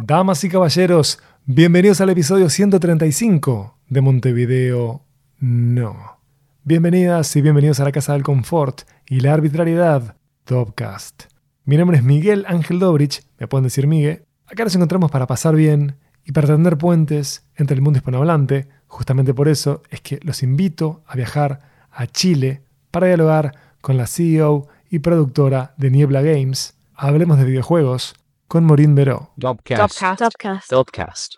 Damas y caballeros, bienvenidos al episodio 135 de Montevideo No. Bienvenidas y bienvenidos a la Casa del Confort y la Arbitrariedad, Topcast. Mi nombre es Miguel Ángel Dobrich, me pueden decir Miguel. Acá nos encontramos para pasar bien y para tender puentes entre el mundo hispanohablante. Justamente por eso es que los invito a viajar a Chile para dialogar con la CEO y productora de Niebla Games. Hablemos de videojuegos con Morín Veró. Dopcast. Dubcast. Dopcast.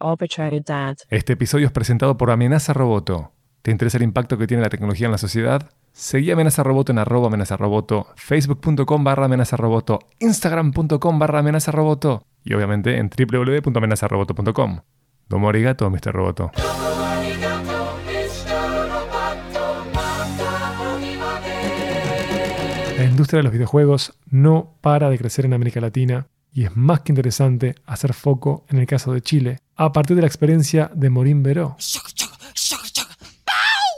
Arbitrariedad. Este episodio es presentado por Amenaza Roboto. ¿Te interesa el impacto que tiene la tecnología en la sociedad? Seguí Amenaza Roboto en arroba amenaza roboto, facebook.com barra amenaza roboto, instagram.com barra amenaza roboto y obviamente en www.amenazaroboto.com. Domo arigato, Mr. Roboto. Industria de los videojuegos no para de crecer en América Latina y es más que interesante hacer foco en el caso de Chile a partir de la experiencia de Morín Veró.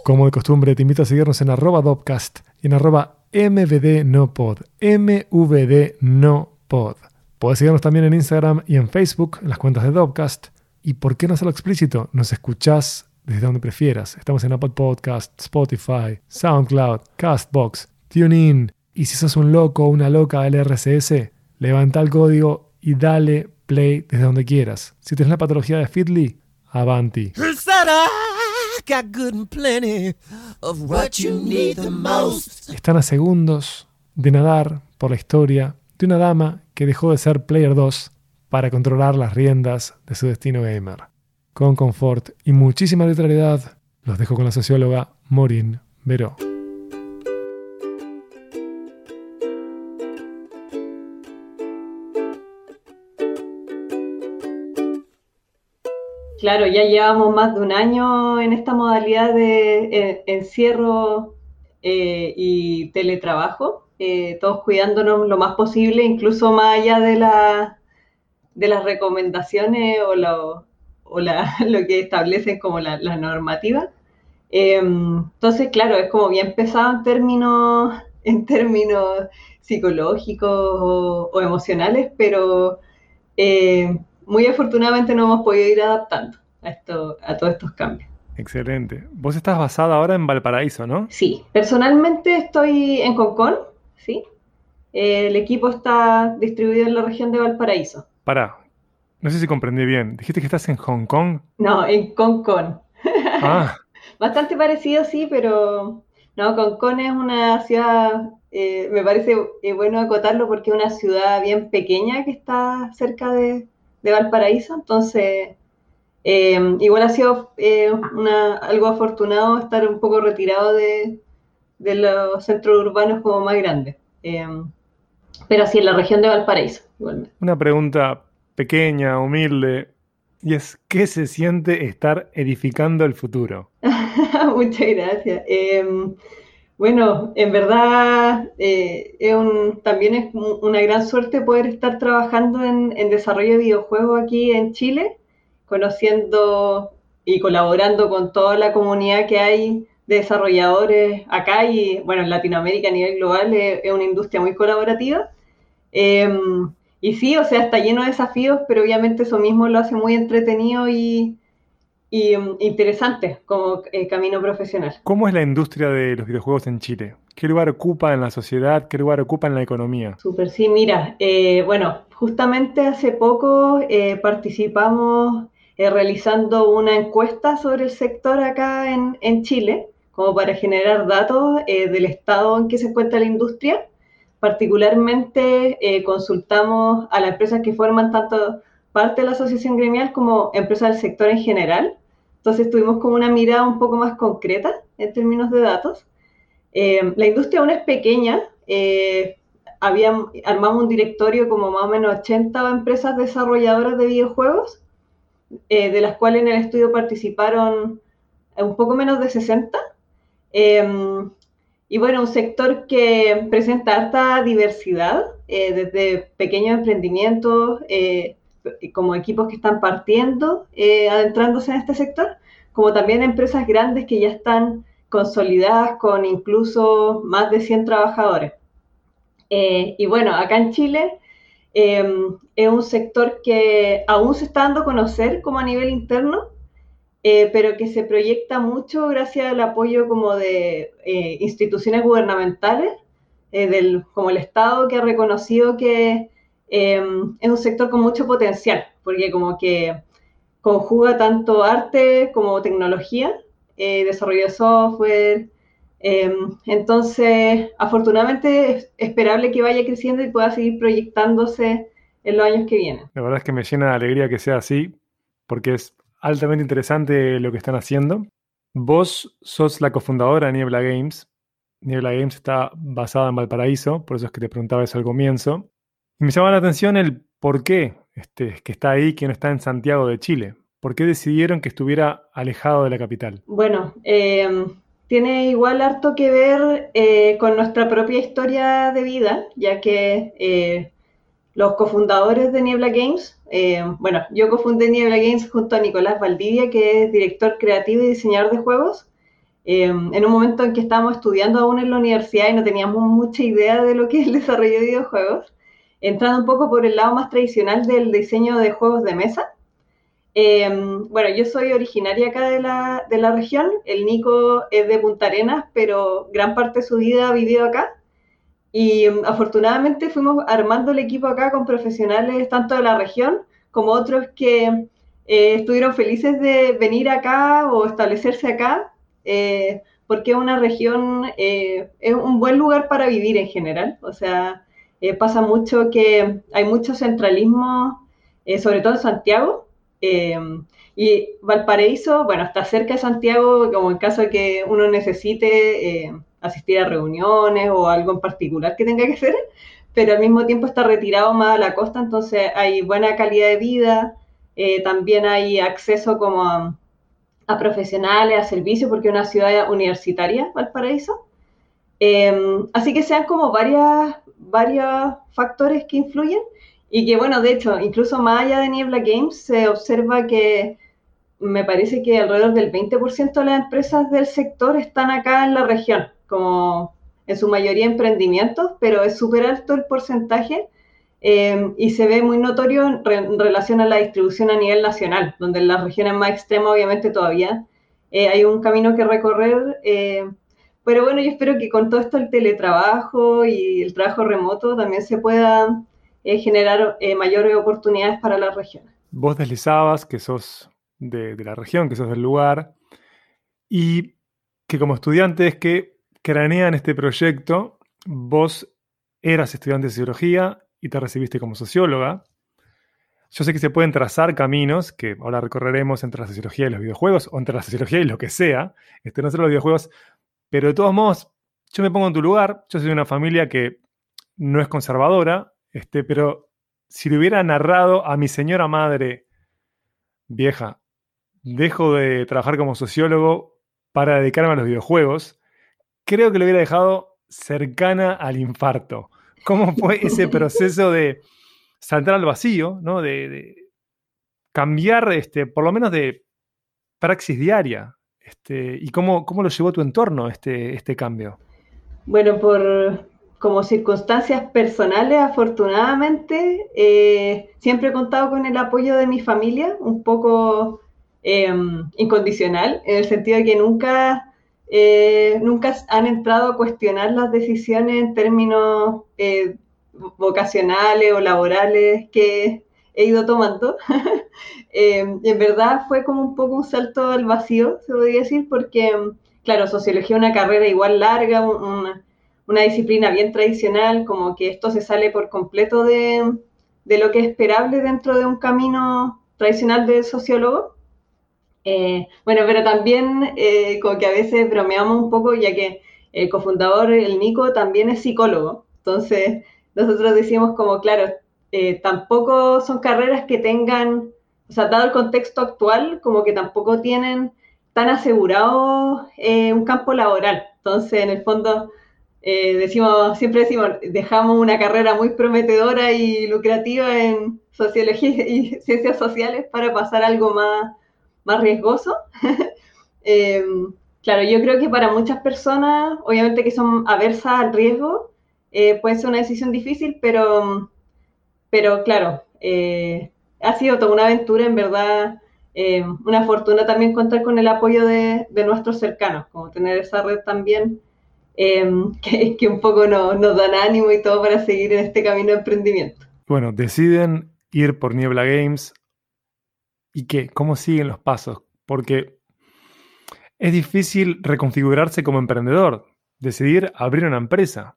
Como de costumbre, te invito a seguirnos en arroba Dopcast y en arroba mvdnopod. mvdnopod. Puedes seguirnos también en Instagram y en Facebook, en las cuentas de Dopcast. ¿Y por qué no hacerlo explícito? Nos escuchás desde donde prefieras. Estamos en Apple Podcast, Spotify, SoundCloud, Castbox, TuneIn. Y si sos un loco o una loca del RCS, levanta el código y dale play desde donde quieras. Si tienes la patología de Feedly, avanti. Están a segundos de nadar por la historia de una dama que dejó de ser Player 2 para controlar las riendas de su destino gamer. Con confort y muchísima literalidad, los dejo con la socióloga Maureen Veró. Claro, ya llevamos más de un año en esta modalidad de eh, encierro eh, y teletrabajo, eh, todos cuidándonos lo más posible, incluso más allá de, la, de las recomendaciones o, lo, o la- lo que establecen como la, normativa. Eh, entonces, claro, es como bien pesado en términos, en términos psicológicos o, o emocionales, pero muy afortunadamente nos hemos podido ir adaptando a, esto, a todos estos cambios. Excelente. Vos estás basada ahora en Valparaíso, ¿no? Sí, personalmente estoy en Concón, ¿sí? El equipo está distribuido en la región de Valparaíso. Pará. No sé si comprendí bien. Dijiste que estás en Hong Kong. No, en Concón. Ah, Bastante parecido, sí, pero no, Concón es una ciudad, eh, me parece eh, bueno acotarlo porque es una ciudad bien pequeña que está cerca de, de Valparaíso, entonces eh, igual ha sido eh, una- algo afortunado estar un poco retirado de, de los centros urbanos como más grandes, Eh, pero sí en la región de Valparaíso, igualmente. una pregunta pequeña, humilde. Y es, ¿qué se siente estar edificando el futuro? Muchas gracias. Eh, bueno, en verdad eh, es un- también es un- una gran suerte poder estar trabajando en, en desarrollo de videojuegos aquí en Chile, conociendo y colaborando con toda la comunidad que hay de desarrolladores acá y bueno, en Latinoamérica a nivel global es, es una industria muy colaborativa. Eh, y sí, o sea, está lleno de desafíos, pero obviamente eso mismo lo hace muy entretenido y, y, mm, interesante como eh, camino profesional. ¿Cómo es la industria de los videojuegos en Chile? ¿Qué lugar ocupa en la sociedad? ¿Qué lugar ocupa en la economía? Súper, sí, mira, eh, bueno, justamente hace poco eh, participamos eh, realizando una encuesta sobre el sector acá en, en Chile, como para generar datos eh, del estado en que se encuentra la industria. Particularmente eh, consultamos a las empresas que forman tanto parte de la asociación gremial como empresas del sector en general. Entonces tuvimos como una mirada un poco más concreta en términos de datos. Eh, la industria aún es pequeña, eh, habían, armamos un directorio como más o menos 80 empresas desarrolladoras de videojuegos, eh, de las cuales en el estudio participaron un poco menos de 60. Eh, y bueno, un sector que presenta harta diversidad, eh, desde pequeños emprendimientos, eh, como equipos que están partiendo, eh, adentrándose en este sector, como también empresas grandes que ya están consolidadas con incluso más de 100 trabajadores. Eh, y bueno, acá en Chile em, es un sector que aún se está dando a conocer como a nivel interno, eh, pero que se proyecta mucho gracias al apoyo como de eh, instituciones gubernamentales, eh, del, como el Estado, que ha reconocido que em, es un sector con mucho potencial, porque como que conjuga tanto arte como tecnología, desarrollo de software, entonces, afortunadamente es esperable que vaya creciendo y pueda seguir proyectándose en los años que vienen. La verdad es que me llena de alegría que sea así, porque es altamente interesante lo que están haciendo. Vos sos la cofundadora de Niebla Games. Niebla Games está basada en Valparaíso, por eso es que te preguntaba eso al comienzo. Y me llama la atención el por qué este, que está ahí, que no está en Santiago de Chile. ¿Por qué decidieron que estuviera alejado de la capital? Bueno, eh, tiene igual harto que ver eh, con nuestra propia historia de vida, ya que eh, los cofundadores de Niebla Games, eh, bueno, yo cofundé Niebla Games junto a Nicolás Valdivia, que es director creativo y diseñador de juegos, en un momento en que estábamos estudiando aún en la universidad y no teníamos mucha idea de lo que es el desarrollo de videojuegos, entrando un poco por el lado más tradicional del diseño de juegos de mesa. Eh, bueno, yo soy originaria acá de la, de la región, el Nico es de Punta Arenas, pero gran parte de su vida ha vivido acá. Y mm, afortunadamente fuimos armando el equipo acá con profesionales tanto de la región como otros que eh, estuvieron felices de venir acá o establecerse acá, eh, porque una región, eh, es un buen lugar para vivir en general. O sea, pasa mucho que hay mucho centralismo, sobre todo en Santiago. Y Valparaíso, bueno, está cerca de Santiago, como en caso de que uno necesite asistir a reuniones o algo en particular que tenga que hacer, pero al mismo tiempo está retirado más a la costa, entonces hay buena calidad de vida, eh, también hay acceso como a, profesionales, a servicios, porque es una ciudad universitaria, Valparaíso. Em, así que sean como varias, varios factores que influyen y que, bueno, de hecho, incluso más allá de Niebla Games, se observa que me parece que alrededor del 20% de las empresas del sector están acá en la región como en su mayoría emprendimientos, pero es súper alto el porcentaje eh, y se ve muy notorio en, relación a la distribución a nivel nacional, donde en las regiones más extremas obviamente todavía eh, hay un camino que recorrer. Eh, pero bueno, yo espero que con todo esto el teletrabajo y el trabajo remoto también se pueda generar mayores oportunidades para las regiones. Vos deslizabas que sos de, la región, que sos del lugar, y que como estudiante es que cranean este proyecto, vos eras estudiante de sociología y te recibiste como socióloga. Yo sé que se pueden trazar caminos que ahora recorreremos entre la sociología y los videojuegos, o entre la sociología y lo que sea, este, no solo los videojuegos, pero de todos modos, yo me pongo en tu lugar, yo soy de una familia que no es conservadora, este, pero si le hubiera narrado a mi señora madre vieja, dejo de trabajar como sociólogo para dedicarme a los videojuegos, creo que lo hubiera dejado cercana al infarto. ¿Cómo fue ese proceso de saltar al vacío, ¿no? de, cambiar, este, por lo menos de praxis diaria? Este, ¿Y cómo, cómo lo llevó tu entorno este, este cambio? Bueno, por como circunstancias personales, afortunadamente, eh, siempre he contado con el apoyo de mi familia, un poco em, incondicional, en el sentido de que nunca eh, nunca han entrado a cuestionar las decisiones en términos eh, vocacionales o laborales que he ido tomando. Eh, en verdad fue como un poco un salto al vacío, se podría decir, porque, claro, sociología es una carrera igual larga, una, disciplina bien tradicional, como que esto se sale por completo de, de lo que es esperable dentro de un camino tradicional de sociólogo. Eh, bueno, pero también eh, como que a veces bromeamos un poco, ya que el cofundador, el Nico, también es psicólogo. Entonces, nosotros decimos como, claro, eh, tampoco son carreras que tengan, o sea, dado el contexto actual, como que tampoco tienen tan asegurado un campo laboral. Entonces, en el fondo, decimos, siempre decimos, dejamos una carrera muy prometedora y lucrativa en sociología y ciencias sociales para pasar algo más más riesgoso. Em, claro, yo creo que para muchas personas, obviamente que son aversas al riesgo, eh, puede ser una decisión difícil, pero, pero claro, eh, ha sido toda una aventura, en verdad, eh, una fortuna también contar con el apoyo de, de nuestros cercanos, como tener esa red también eh, que, que, un poco no, nos dan ánimo y todo para seguir en este camino de emprendimiento. Bueno, deciden ir por Niebla Games. ¿Y qué? ¿Cómo siguen los pasos? Porque es difícil reconfigurarse como emprendedor, decidir abrir una empresa.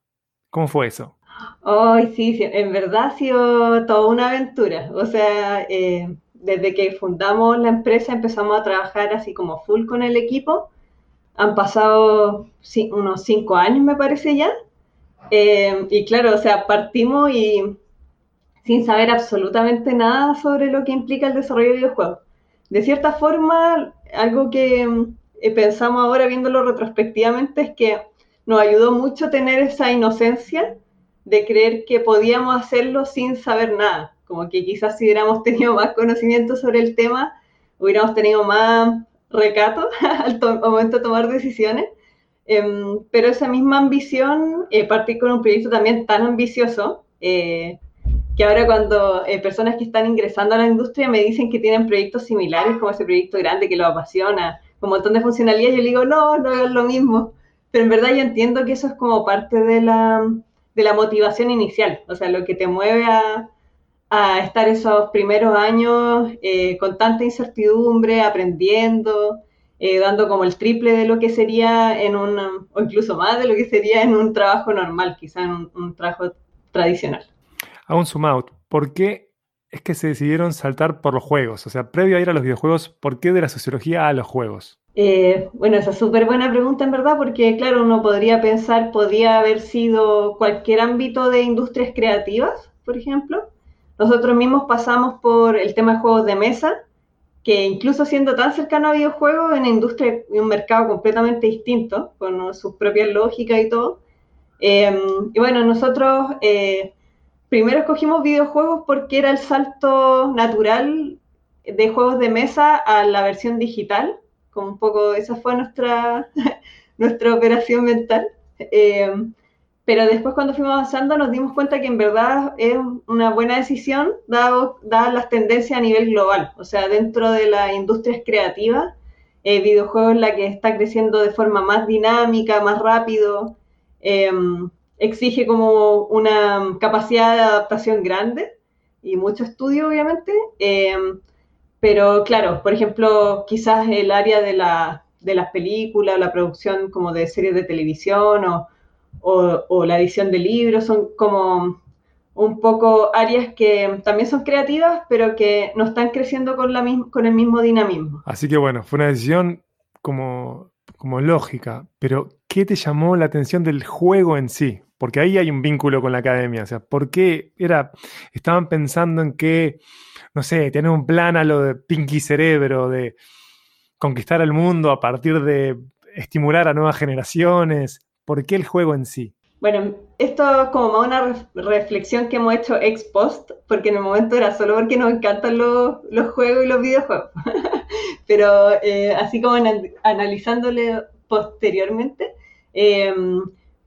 ¿Cómo fue eso? Ay, sí, sí, en verdad ha sido toda una aventura. O sea, eh, desde que fundamos la empresa empezamos a trabajar así como full con el equipo. Han pasado unos cinco años, me parece ya. Eh, y claro, o sea, partimos y sin saber absolutamente nada sobre lo que implica el desarrollo de videojuegos. De cierta forma, algo que eh, pensamos ahora viéndolo retrospectivamente es que nos ayudó mucho tener esa inocencia de creer que podíamos hacerlo sin saber nada. Como que quizás si hubiéramos tenido más conocimiento sobre el tema, hubiéramos tenido más recato al, momento de tomar decisiones. Eh, pero esa misma ambición, eh, partir con un proyecto también tan ambicioso, eh, que ahora cuando eh, personas que están ingresando a la industria me dicen que tienen proyectos similares, como ese proyecto grande que los apasiona, con un montón de funcionalidades, yo le digo, no, no es lo mismo. Pero en verdad yo entiendo que eso es como parte de la, de la motivación inicial, o sea, lo que te mueve a, a estar esos primeros años eh, con tanta incertidumbre, aprendiendo, eh, dando como el triple de lo que sería en un, o incluso más de lo que sería en un trabajo normal, quizá en un, un trabajo tradicional. A un zoom out, ¿por qué es que se decidieron saltar por los juegos? O sea, previo a ir a los videojuegos, ¿por qué de la sociología a los juegos? Eh, bueno, esa es súper buena pregunta en verdad, porque claro, uno podría pensar, podría haber sido cualquier ámbito de industrias creativas, por ejemplo. Nosotros mismos pasamos por el tema de juegos de mesa, que incluso siendo tan cercano a videojuegos, en industria y un mercado completamente distinto, con sus propias lógicas y todo. Eh, y bueno, nosotros eh, primero escogimos videojuegos porque era el salto natural de juegos de mesa a la versión digital como un poco, esa fue nuestra, nuestra operación mental. Eh, pero después cuando fuimos avanzando nos dimos cuenta que en verdad es una buena decisión dado, dadas las tendencias a nivel global. O sea, dentro de las industrias creativas, eh, videojuegos la que está creciendo de forma más dinámica, más rápido, eh, exige como una capacidad de adaptación grande y mucho estudio, obviamente. Eh, pero claro, por ejemplo, quizás el área de, la, de las películas, la producción como de series de televisión o, o, la edición de libros son como un poco áreas que también son creativas, pero que no están creciendo con, la, con el mismo dinamismo. Así que bueno, fue una decisión como, como lógica, pero ¿qué te llamó la atención del juego en sí? Porque ahí hay un vínculo con la academia, o sea, ¿por qué era, estaban pensando en que no sé, tener un plan a lo de Pinky Cerebro, de conquistar el mundo a partir de estimular a nuevas generaciones? ¿Por qué el juego en sí? Bueno, esto es como una reflexión que hemos hecho ex post, porque en el momento era solo porque nos encantan los, juegos y los videojuegos. Pero eh, así como analizándole posteriormente, eh,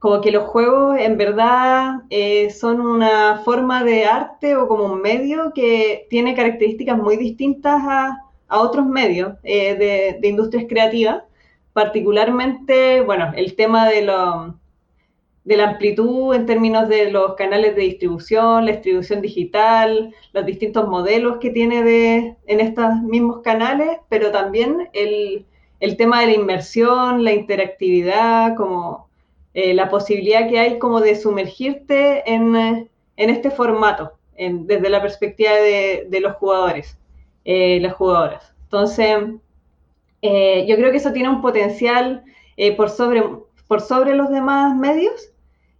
como que los juegos en verdad eh, son una forma de arte o como un medio que tiene características muy distintas a, otros medios eh, de, industrias creativas, particularmente, bueno, el tema de, lo, de la amplitud en términos de los canales de distribución, la distribución digital, los distintos modelos que tiene de, en estos mismos canales, pero también el, el tema de la inmersión, la interactividad, como eh, la posibilidad que hay como de sumergirte en, en este formato, desde la perspectiva de, de los jugadores, eh, las jugadoras. Entonces, eh, yo creo que eso tiene un potencial eh, por, sobre, por sobre los demás medios.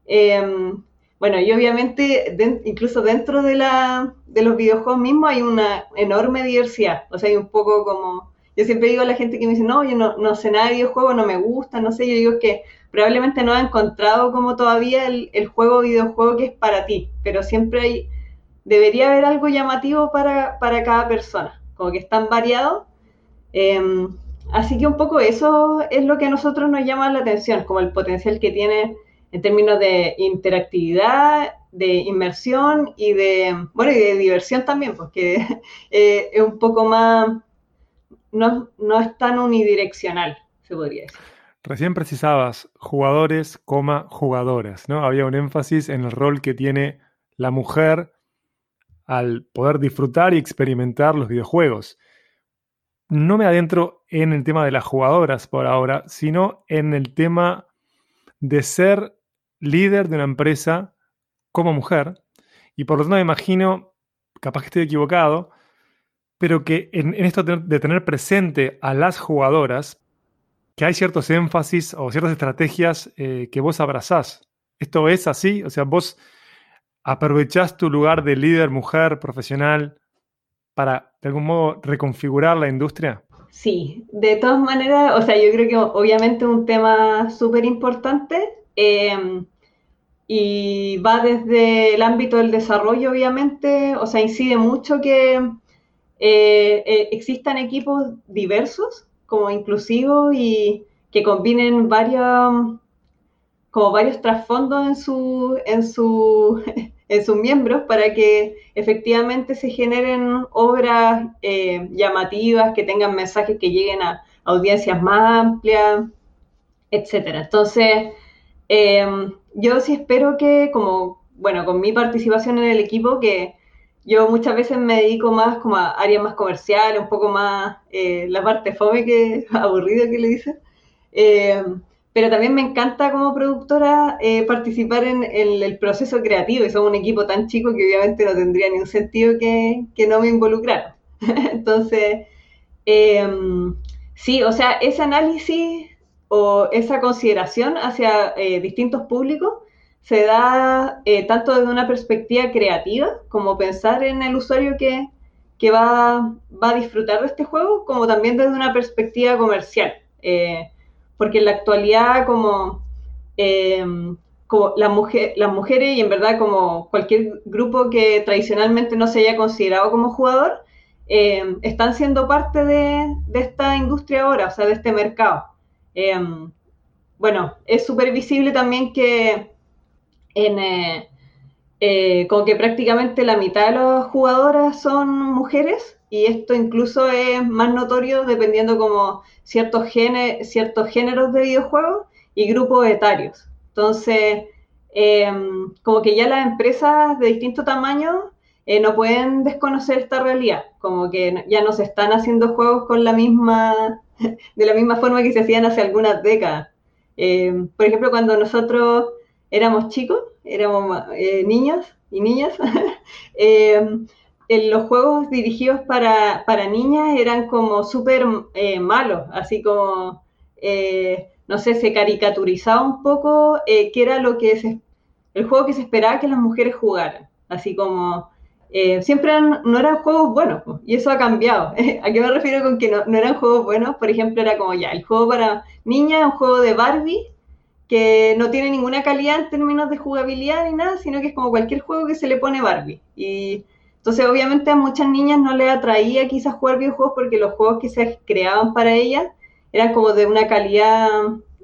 Em, bueno, y obviamente, de, incluso dentro de, la, de los videojuegos mismos hay una enorme diversidad. O sea, hay un poco como. Yo siempre digo a la gente que me dice, no, yo no, no sé nada de videojuegos, no me gusta, no sé. Yo digo que probablemente no ha encontrado como todavía el, el juego videojuego que es para ti, pero siempre hay, debería haber algo llamativo para, para cada persona, como que están variados. Eh, así que un poco eso es lo que a nosotros nos llama la atención, como el potencial que tiene en términos de interactividad de inmersión y de, bueno, y de diversión también, porque eh, es un poco más, no, no es tan unidireccional, se podría decir. Recién precisabas jugadores, coma, jugadoras, ¿no? Había un énfasis en el rol que tiene la mujer al poder disfrutar y experimentar los videojuegos. No me adentro en el tema de las jugadoras por ahora, sino en el tema de ser líder de una empresa como mujer. Y por lo tanto me imagino, capaz que estoy equivocado, pero que en, esto de tener presente a las jugadoras, que hay ciertos énfasis o ciertas estrategias eh, que vos abrazás. ¿Esto es así? O sea, vos aprovechás tu lugar de líder mujer profesional para, de algún modo, reconfigurar la industria? Sí, de todas maneras, o sea, yo creo que obviamente es un tema súper importante em, y va desde el ámbito del desarrollo, obviamente, o sea, incide mucho que eh, eh, existan equipos diversos como inclusivos y que combinen varios, como varios trasfondos en, su, en, su, en sus miembros para que efectivamente se generen obras eh, llamativas, que tengan mensajes que lleguen a audiencias más amplias, etcétera. Entonces, eh, yo sí espero que, como, bueno, con mi participación en el equipo, que yo muchas veces me dedico más como a áreas más comerciales, un poco más eh, la parte fome que aburrido que le dicen. Eh, pero también me encanta como productora eh, participar en, el proceso creativo y somos un equipo tan chico que obviamente no tendría ni un sentido que, que no me involucrara. Entonces, sí, o sea, ese análisis o esa consideración hacia distintos públicos se da eh, tanto desde una perspectiva creativa, como pensar en el usuario que, va, a disfrutar de este juego, como también desde una perspectiva comercial. Eh, porque en la actualidad, como, eh, las, mujeres y en verdad como cualquier grupo que tradicionalmente no se haya considerado como jugador, están siendo parte de, esta industria ahora, o sea, de este mercado. bueno, es súper visible también que en, eh, eh, que prácticamente la mitad de las jugadoras son mujeres y esto incluso es más notorio dependiendo como ciertos, ciertos géneros de videojuegos y grupos etarios. Entonces, em, como que ya las empresas de distinto tamaño eh, no pueden desconocer esta realidad, como que ya no se están haciendo juegos con la misma, de la misma forma que se hacían hace algunas décadas. Em, por ejemplo, cuando nosotros éramos chicos, éramos eh, niños y niñas, eh, los juegos dirigidos para, niñas eran como súper eh, malos, así como, no sé, se caricaturizaba un poco qué era lo que es el juego que se esperaba que las mujeres jugaran, así como... siempre no eran juegos buenos, y eso ha cambiado. ¿A qué me refiero con que no, no, eran juegos buenos? Por ejemplo, era como ya, el juego para niñas es un juego de Barbie, que no tiene ninguna calidad en términos de jugabilidad ni nada, sino que es como cualquier juego que se le pone Barbie. Y entonces obviamente a muchas niñas no les atraía quizás jugar videojuegos porque los juegos que se creaban para ellas eran como de una calidad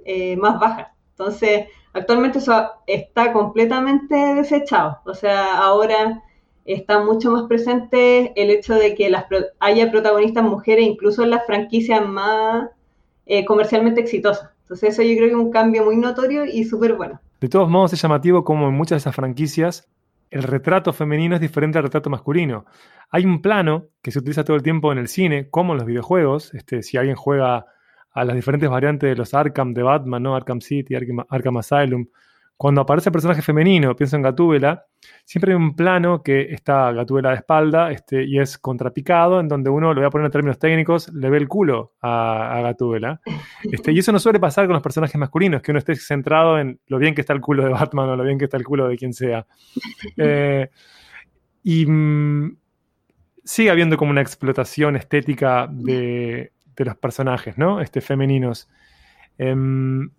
eh, más baja. Entonces actualmente eso está completamente desechado. O sea, ahora está mucho más presente el hecho de que las haya protagonistas mujeres incluso en las franquicias más eh, comercialmente exitosas. Entonces eso yo creo que es un cambio muy notorio y súper bueno. De todos modos es llamativo como en muchas de esas franquicias el retrato femenino es diferente al retrato masculino. Hay un plano que se utiliza todo el tiempo en el cine, como en los videojuegos. Este, si alguien juega a las diferentes variantes de los Arkham de Batman, ¿no? Arkham City, Arkham, Arkham Asylum, cuando aparece el personaje femenino, pienso en Gatúbela, siempre hay un plano que está Gatúbela de espalda este, y es contrapicado, en donde uno, lo voy a poner en términos técnicos, le ve el culo a, a Gatúbela. Este, y eso no suele pasar con los personajes masculinos, que uno esté centrado en lo bien que está el culo de Batman o lo bien que está el culo de quien sea. Eh, y mm, sigue habiendo como una explotación estética de, los personajes, ¿no? Este, femeninos. Em,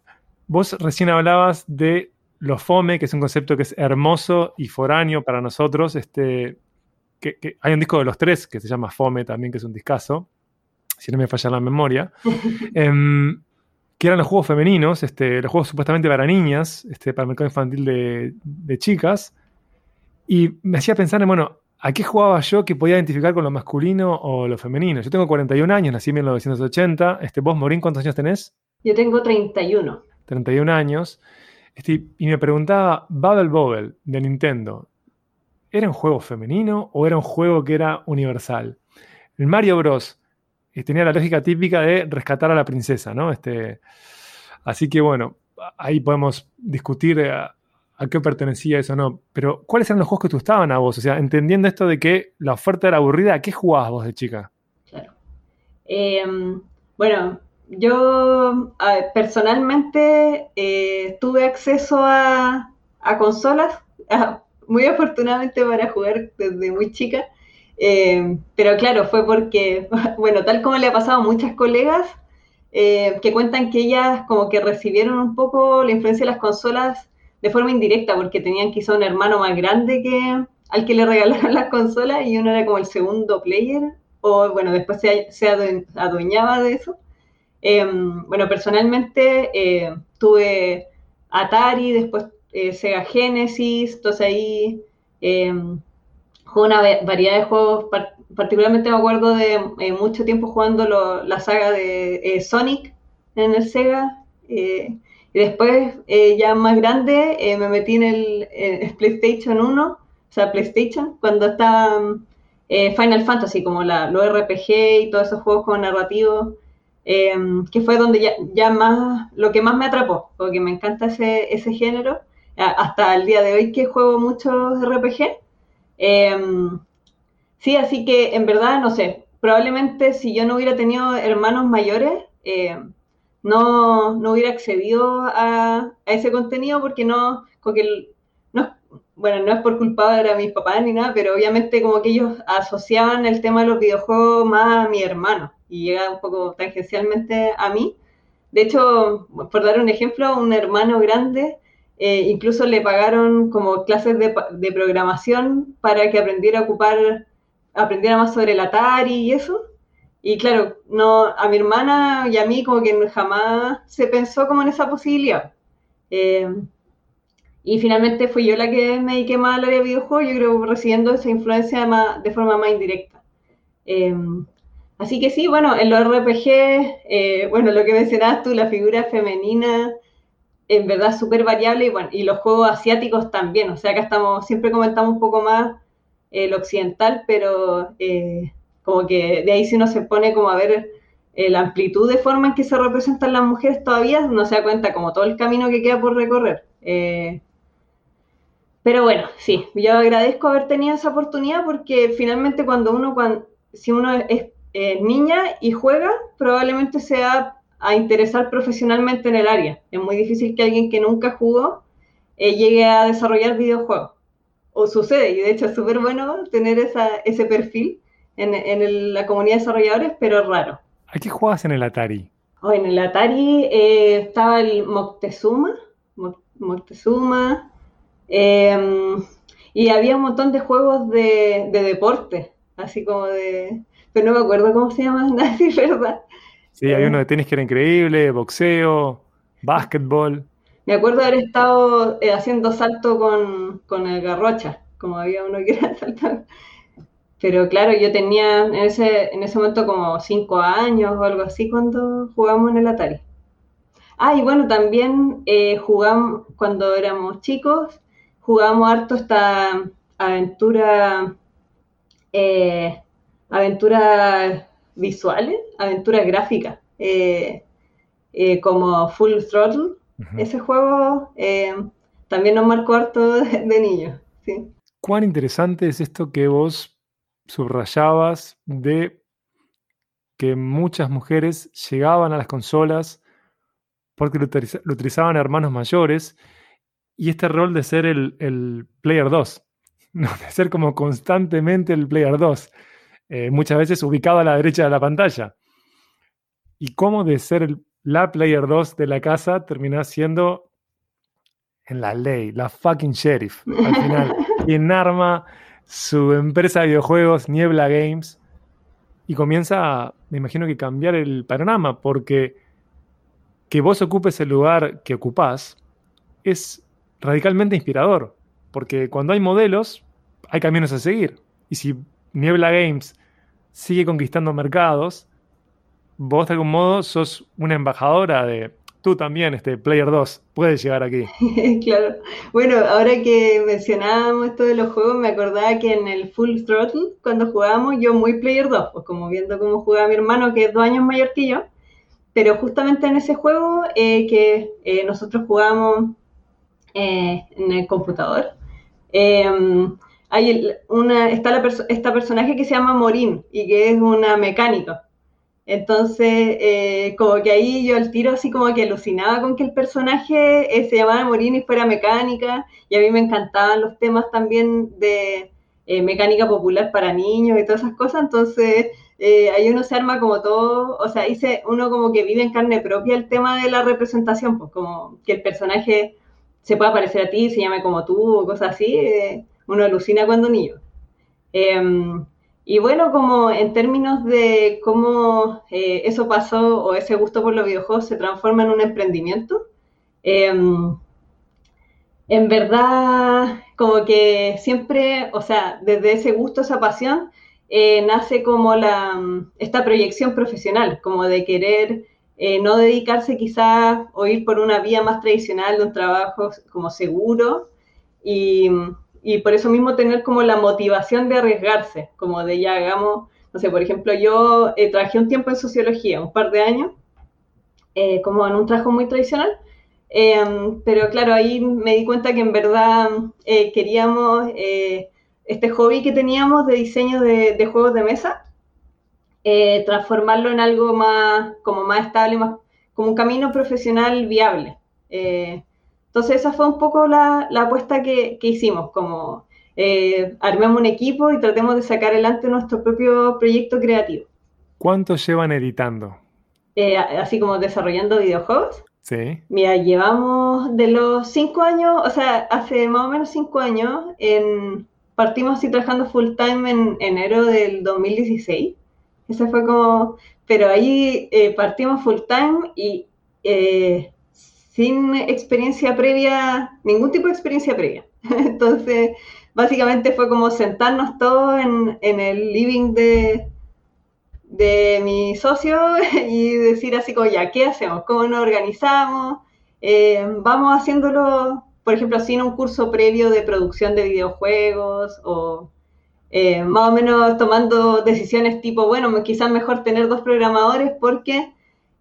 vos recién hablabas de lo fome, que es un concepto que es hermoso y foráneo para nosotros. Este, que, hay un disco de los tres que se llama Fome también, que es un discazo, si no me falla la memoria. Em, que eran los juegos femeninos, este, los juegos supuestamente para niñas, este, para el mercado infantil de, chicas, Y me hacía pensar en, bueno, ¿a qué jugaba yo que podía identificar con lo masculino o lo femenino? Yo tengo 41 años, nací en 1980. Este, ¿Vos, Morín, cuántos años tenés? Yo tengo 31. 31 años. Este, y me preguntaba, Bubble Bobble de Nintendo, ¿era un juego femenino o era un juego que era universal? El Mario Bros. eh, tenía la lógica típica de rescatar a la princesa, ¿no? Este, así que bueno, ahí podemos discutir eh, a, qué pertenecía eso o no. Pero, ¿cuáles eran los juegos que te gustaban a vos? O sea, entendiendo esto de que la oferta era aburrida, ¿a qué jugabas vos de chica? Claro. Eh, bueno, yo personalmente eh, tuve acceso a, consolas, muy afortunadamente para jugar desde muy chica, Eh, pero claro, fue porque, bueno, tal como le ha pasado a muchas colegas, eh, que cuentan que ellas como que recibieron un poco la influencia de las consolas de forma indirecta, porque tenían quizá un hermano más grande que al que le regalaron las consolas y uno era como el segundo player, o bueno, después se, se adue- adueñaba de eso. Eh, bueno, personalmente eh, tuve Atari, después eh, Sega Genesis, entonces ahí eh, jugué una va- variedad de juegos, par- particularmente me acuerdo de eh, mucho tiempo jugando la saga de Sonic en el Sega. y después, ya más grande, me metí en el, PlayStation 1, o sea, PlayStation, cuando estaba eh, Final Fantasy, como la, los RPG y todos esos juegos como narrativos, eh, que fue donde ya, más, lo que más me atrapó, porque me encanta ese, ese género, hasta el día de hoy que juego muchos RPG. Eh, sí, así que en verdad, no sé, probablemente si yo no hubiera tenido hermanos mayores, eh, no, no hubiera accedido a, a ese contenido porque no, como que no, bueno, no es por culpar a mis papás ni nada, pero obviamente como que ellos asociaban el tema de los videojuegos más a mi hermano y llega un poco tangencialmente a mí. De hecho, por dar un ejemplo, un hermano grande, eh, incluso le pagaron como clases de, de programación para que aprendiera a ocupar, aprendiera más sobre el Atari y eso. Y claro, no, a mi hermana y a mí como que jamás se pensó como en esa posibilidad. Eh, y finalmente fui yo la que me dediqué más al área de videojuegos, yo creo recibiendo esa influencia más- de forma más indirecta. Eh, así que sí, bueno, en los RPG, eh, bueno, lo que mencionabas tú, la figura femenina, en verdad súper variable y bueno, y los juegos asiáticos también, o sea, acá estamos, siempre comentamos un poco más eh, el occidental, pero eh, como que de ahí si uno se pone como a ver la amplitud de forma en que se representan las mujeres todavía, no se da cuenta como todo el camino que queda por recorrer. Pero bueno, sí, yo agradezco haber tenido esa oportunidad porque finalmente cuando uno, cuan- si uno es eh, niña y juega, probablemente se va a interesar profesionalmente en el área. Es muy difícil que alguien que nunca jugó eh, llegue a desarrollar videojuegos. O sucede, y de hecho es súper bueno tener esa, ese perfil en, en el- la comunidad de desarrolladores, pero es raro. ¿A qué jugabas en el Atari? Oh, en el Atari eh, estaba el Moctezuma, Mo- Moctezuma, eh, y había un montón de juegos de, de deporte, así como de... Pero no me acuerdo cómo se llaman, así, ¿verdad? Sí, había uno de tenis que era increíble, boxeo, básquetbol. Me acuerdo haber estado eh, haciendo salto con, con el garrocha, como había uno que era saltar. Pero claro, yo tenía en ese, en ese momento como cinco años o algo así cuando jugamos en el Atari. Ah, y bueno, también eh, jugamos, cuando éramos chicos, jugamos harto esta aventura, eh, aventuras visuales, aventuras gráficas, eh, eh, como Full Throttle. Ese juego eh, también nos marcó harto de, de niños, sí. ¿Cuán interesante es esto que vos subrayabas de que muchas mujeres llegaban a las consolas porque lo, lo utilizaban hermanos mayores y este rol de ser el, el player 2, ¿no? de ser como constantemente el player 2, eh, muchas veces ubicado a la derecha de la pantalla. Y cómo de ser la player 2 de la casa termina siendo en la ley, la fucking sheriff. Al final, quien arma su empresa de videojuegos, Niebla Games, y comienza, a, me imagino que cambiar el panorama, porque que vos ocupes el lugar que ocupás es radicalmente inspirador, porque cuando hay modelos, hay caminos a seguir. Y si Niebla Games sigue conquistando mercados, vos de algún modo sos una embajadora de tú también, este Player 2, puedes llegar aquí. claro. Bueno, ahora que mencionábamos esto de los juegos, me acordaba que en el Full Throttle, cuando jugábamos, yo muy Player 2, pues como viendo cómo jugaba mi hermano, que es dos años mayor que yo, pero justamente en ese juego eh, que eh, nosotros jugamos eh, en el computador, hay una, está esta personaje que se llama Morín y que es una mecánica. Entonces, eh, como que ahí yo al tiro así como que alucinaba con que el personaje eh, se llamara Morín y fuera mecánica, y a mí me encantaban los temas también de eh, mecánica popular para niños y todas esas cosas, entonces ahí uno se arma como todo, o sea, dice uno como que vive en carne propia el tema de la representación, pues como que el personaje se pueda parecer a ti, se llame como tú o cosas así, uno alucina cuando niño. Em, y bueno, como en términos de cómo eh, eso pasó o ese gusto por los videojuegos se transforma en un emprendimiento, em, en verdad como que siempre, o sea, desde ese gusto, esa pasión, eh, nace como la, esta proyección profesional, como de querer eh, no dedicarse quizás o ir por una vía más tradicional de un trabajo como seguro y y por eso mismo tener como la motivación de arriesgarse, como de ya hagamos, no sé, por ejemplo, yo eh, trabajé un tiempo en sociología, un par de años, eh, como en un trabajo muy tradicional, em, pero claro, ahí me di cuenta que en verdad eh, queríamos este hobby que teníamos de diseño de, de juegos de mesa, transformarlo en algo más, como más estable, más, como un camino profesional viable. Entonces esa fue un poco la, apuesta que, hicimos, como eh, armemos un equipo y tratemos de sacar adelante nuestro propio proyecto creativo. ¿Cuánto llevan editando? Eh, así como desarrollando videojuegos. Sí. Mira, llevamos de los cinco años, o sea, hace más o menos cinco años, en, partimos así trabajando full time en enero del 2016. Ese fue como, pero ahí eh, partimos full time y eh, sin experiencia previa, ningún tipo de experiencia previa. Entonces, básicamente fue como sentarnos todos en, el living de, de mi socio y decir así como, ya, ¿qué hacemos? ¿Cómo nos organizamos? Eh, vamos haciéndolo, por ejemplo, sin un curso previo de producción de videojuegos o eh, más o menos tomando decisiones tipo, bueno, quizás mejor tener dos programadores porque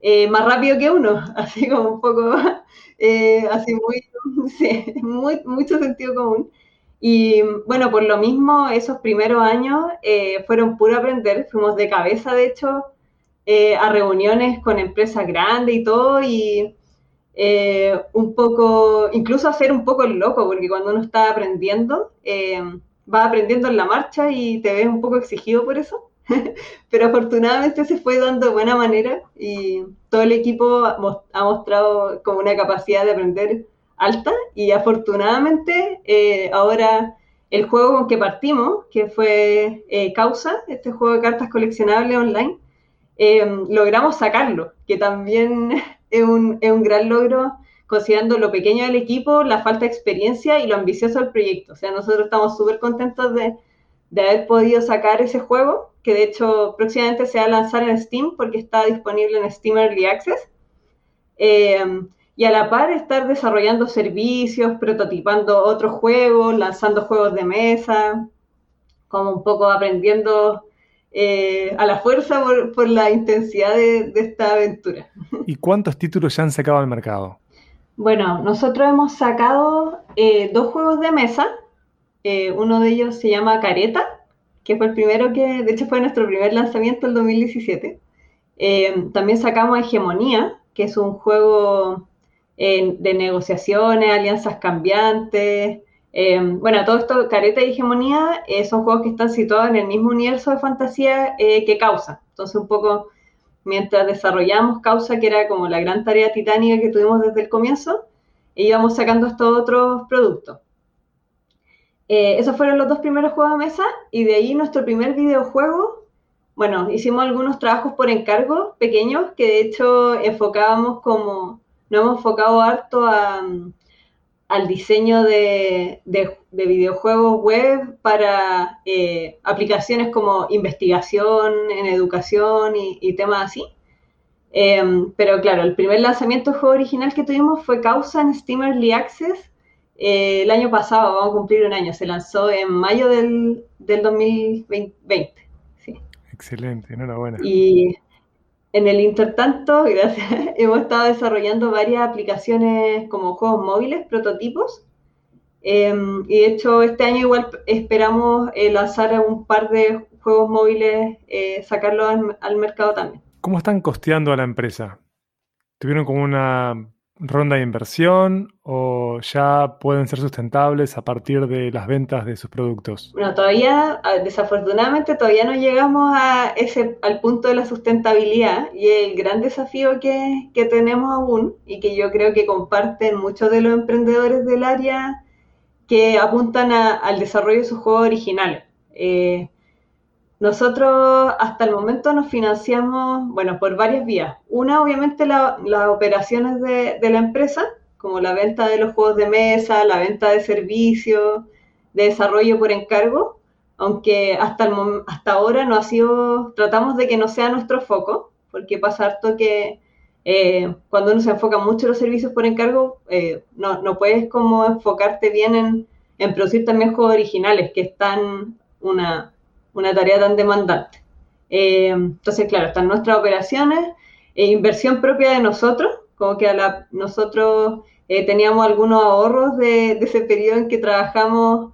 eh, más rápido que uno, así como un poco, eh, así muy, mucho sentido común. Y bueno, por lo mismo, esos primeros años eh, fueron puro aprender, fuimos de cabeza, de hecho, a reuniones con empresas grandes y todo, y un poco, incluso hacer un poco el loco, porque cuando uno está aprendiendo, va aprendiendo en la marcha y te ves un poco exigido por eso. pero afortunadamente se fue dando de buena manera y todo el equipo ha mostrado como una capacidad de aprender alta y afortunadamente eh, ahora el juego con que partimos, que fue eh, Causa, este juego de cartas coleccionables online, eh, logramos sacarlo, que también es un, es un gran logro considerando lo pequeño del equipo, la falta de experiencia y lo ambicioso del proyecto. O sea, nosotros estamos súper contentos de, de haber podido sacar ese juego que de hecho próximamente se va a lanzar en Steam porque está disponible en Steam Early Access. Eh, y a la par estar desarrollando servicios, prototipando otros juegos, lanzando juegos de mesa, como un poco aprendiendo eh, a la fuerza por, la intensidad de, esta aventura. ¿Y cuántos títulos ya han sacado al mercado? Bueno, nosotros hemos sacado eh, dos juegos de mesa. Uno de ellos se llama Careta que fue el primero que, de hecho fue nuestro primer lanzamiento el 2017. Eh, también sacamos Hegemonía, que es un juego eh, de negociaciones, alianzas cambiantes. Eh, bueno, todo esto, Careta y Hegemonía, son juegos que están situados en el mismo universo de fantasía que Causa. Entonces, un poco mientras desarrollamos Causa, que era como la gran tarea titánica que tuvimos desde el comienzo, íbamos sacando estos otros productos. Eh, esos fueron los dos primeros juegos de mesa y de ahí nuestro primer videojuego. Bueno, hicimos algunos trabajos por encargo pequeños que de hecho enfocábamos como, nos hemos enfocado harto a, al diseño de, de- de videojuegos web para eh, aplicaciones como investigación en educación y, y temas así. Em, pero claro, el primer lanzamiento juego original que tuvimos fue Causa en Steam Early Access eh, el año pasado, vamos a cumplir un año, se lanzó en mayo del, del 2020. Sí. Excelente, enhorabuena. Y en el intertanto, gracias, hemos estado desarrollando varias aplicaciones como juegos móviles, prototipos. Eh, y de hecho, este año igual esperamos eh, lanzar un par de juegos móviles, eh, sacarlos al, al mercado también. ¿Cómo están costeando a la empresa? ¿Tuvieron como una ronda de inversión o ya pueden ser sustentables a partir de las ventas de sus productos? Bueno, todavía, ah, desafortunadamente, todavía no llegamos a ese, al punto de la sustentabilidad y el gran desafío que, que tenemos aún y que yo creo que comparten muchos de los emprendedores del área que apuntan a- al desarrollo de sus juegos originales. Eh, nosotros hasta el momento nos financiamos, bueno, por varias vías. Una, obviamente, la- las operaciones de, la empresa, como la venta de los juegos de mesa, la venta de servicios, de desarrollo por encargo, aunque hasta, el hasta ahora no ha sido, tratamos de que no sea nuestro foco, porque pasa harto que eh, cuando uno se enfoca mucho en los servicios por encargo, eh, no, no puedes como enfocarte bien en, en producir también juegos originales, que están una, una tarea tan demandante. Eh, entonces, claro, están nuestras operaciones, eh, inversión propia de nosotros, como que nosotros eh, teníamos algunos ahorros de, ese periodo en que trabajamos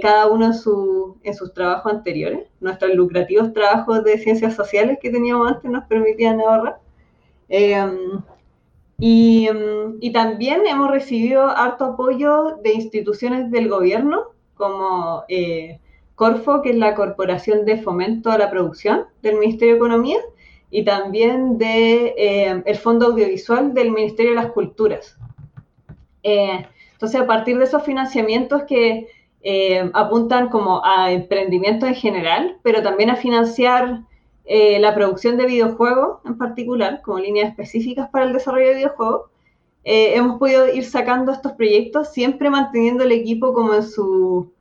cada uno en, su, en sus trabajos anteriores. Nuestros lucrativos trabajos de ciencias sociales que teníamos antes nos permitían ahorrar. Y, y también hemos recibido harto apoyo de instituciones del gobierno, como eh, Corfo, que es la Corporación de Fomento a la Producción del Ministerio de Economía, y también de, eh, el Fondo Audiovisual del Ministerio de las Culturas. Eh, entonces, a partir de esos financiamientos que eh, apuntan como a emprendimiento en general, pero también a financiar eh, la producción de videojuegos en particular, como líneas específicas para el desarrollo de videojuegos, eh, hemos podido ir sacando estos proyectos, siempre manteniendo el equipo como en su,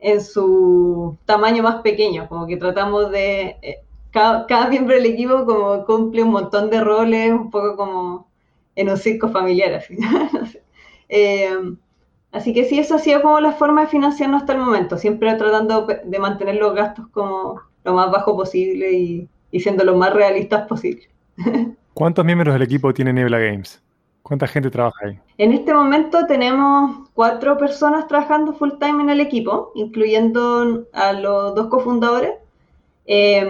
en su tamaño más pequeño, como que tratamos de, eh, cada, cada miembro del equipo como cumple un montón de roles, un poco como en un circo familiar, así. Así que sí, eso ha sido como la forma de financiarnos hasta el momento, siempre tratando de mantener los gastos como lo más bajo posible y, siendo lo más realistas posible. ¿Cuántos miembros del equipo tiene Nebula Games? ¿Cuánta gente trabaja ahí? En este momento tenemos cuatro personas trabajando full time en el equipo, incluyendo a los dos cofundadores. Eh,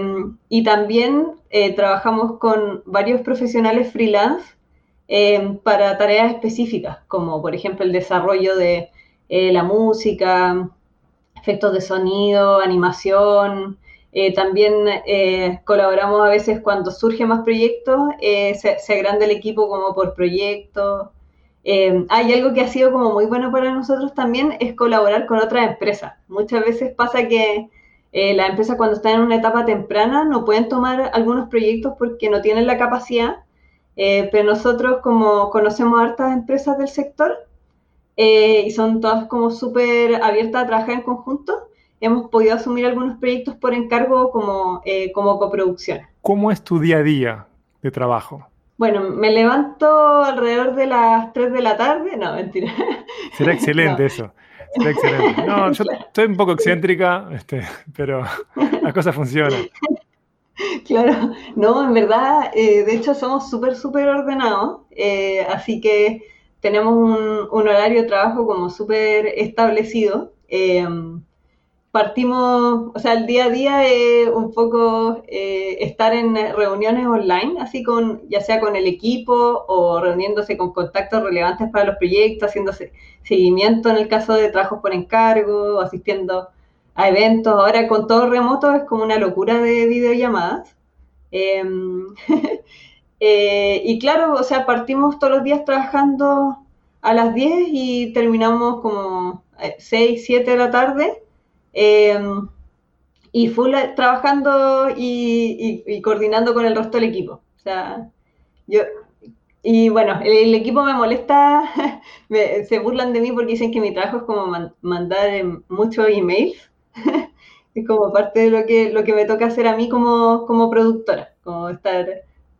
y también eh, trabajamos con varios profesionales freelance eh, para tareas específicas, como por ejemplo el desarrollo de eh, la música, efectos de sonido, animación. Eh, también eh, colaboramos a veces cuando surgen más proyectos, eh, se, se, agranda el equipo como por proyecto. Eh, hay algo que ha sido como muy bueno para nosotros también, es colaborar con otras empresas. Muchas veces pasa que las empresas cuando están en una etapa temprana no pueden tomar algunos proyectos porque no tienen la capacidad, pero nosotros como conocemos hartas empresas del sector y son todas como súper abiertas a trabajar en conjunto, hemos podido asumir algunos proyectos por encargo como, eh, como coproducción. ¿Cómo es tu día a día de trabajo? Bueno, me levanto alrededor de las 3 de la tarde. No, mentira. Será excelente no. eso. Será excelente. No, yo estoy un poco excéntrica, este, pero las cosas funcionan. Claro, no, en verdad, eh, de hecho somos súper, súper ordenados, eh, así que tenemos un, un, horario de trabajo como súper establecido. Eh, partimos, o sea, el día a día es un poco eh, estar en reuniones online, así con, ya sea con el equipo o reuniéndose con contactos relevantes para los proyectos, haciéndose seguimiento en el caso de trabajos por encargo, asistiendo a eventos. Ahora con todo remoto es como una locura de videollamadas. Eh, eh, y claro, o sea, partimos todos los días trabajando a las 10 y terminamos como 6, 7 de la tarde. Eh, y full trabajando y, y, y, coordinando con el resto del equipo. O sea, yo y bueno, el, el equipo me molesta, me- se burlan de mí porque dicen que mi trabajo es como man- mandar em, muchos emails. Es como parte de lo que, lo que me toca hacer a mí como, como productora. Como estar,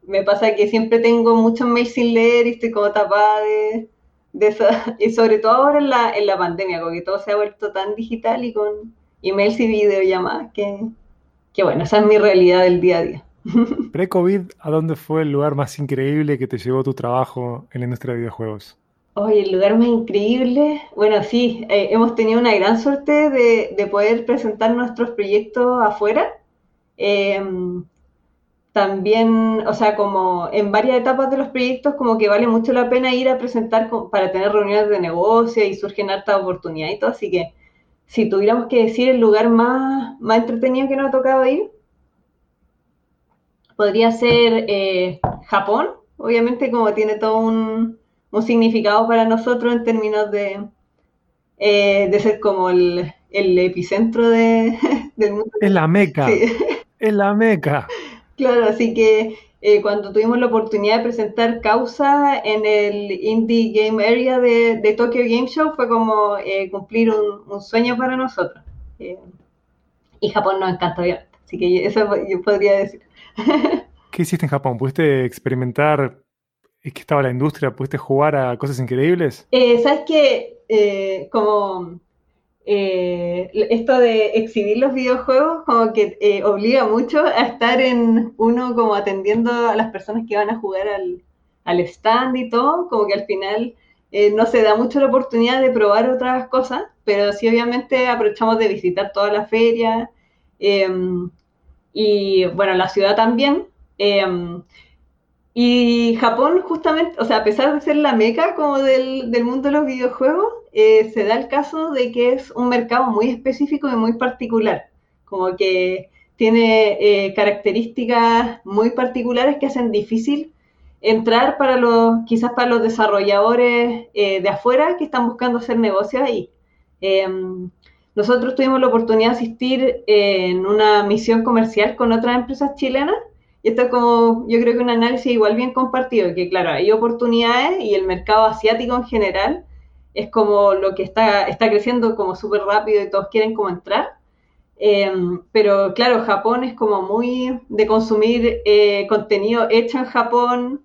me pasa que siempre tengo muchos mails sin leer y estoy como tapada de, de. Y sobre todo ahora en la, en la pandemia, como que todo se ha vuelto tan digital y con emails y videollamadas que, que bueno, esa es mi realidad del día a día. Pre-COVID, ¿a dónde fue el lugar más increíble que te llevó tu trabajo en la industria de videojuegos? Oye, el lugar más increíble. Bueno, sí, eh, hemos tenido una gran suerte de, de poder presentar nuestros proyectos afuera. Eh, también, o sea, como en varias etapas de los proyectos, como que vale mucho la pena ir a presentar co- para tener reuniones de negocio y surgen hartas oportunidades y todo. Así que si tuviéramos que decir el lugar más, más entretenido que nos ha tocado ir, podría ser eh, Japón, obviamente como tiene todo un, un significado para nosotros en términos de, eh, de ser como el, el epicentro de, del mundo. Es la meca, Sí, es la meca. claro, así que eh, cuando tuvimos la oportunidad de presentar Causa en el Indie Game Area de, de Tokyo Game Show fue como eh, cumplir un, un sueño para nosotros. Eh, y Japón nos encanta, obviamente. Así que eso yo podría decir. ¿Qué hiciste en Japón? ¿Pudiste experimentar es que estaba la industria? ¿Pudiste jugar a cosas increíbles? ¿sabes qué? Eh, como eh, esto de exhibir los videojuegos como que eh, obliga mucho a estar en uno como atendiendo a las personas que van a jugar al, al stand y todo, como que al final eh, no se da mucho la oportunidad de probar otras cosas, pero sí obviamente aprovechamos de visitar toda la feria eh, y bueno, la ciudad también. Eh, y Japón, justamente, o sea, a pesar de ser la meca como del, mundo de los videojuegos, eh, se da el caso de que es un mercado muy específico y muy particular, como que tiene eh, características muy particulares que hacen difícil entrar para los, quizás para los desarrolladores eh, de afuera que están buscando hacer negocios ahí. Eh, nosotros tuvimos la oportunidad de asistir en una misión comercial con otras empresas chilenas esto es como, yo creo que un análisis igual bien compartido, que claro, hay oportunidades y el mercado asiático en general es como lo que está, está creciendo como súper rápido y todos quieren como entrar. Eh, pero claro, Japón es como muy de consumir eh, contenido hecho en Japón,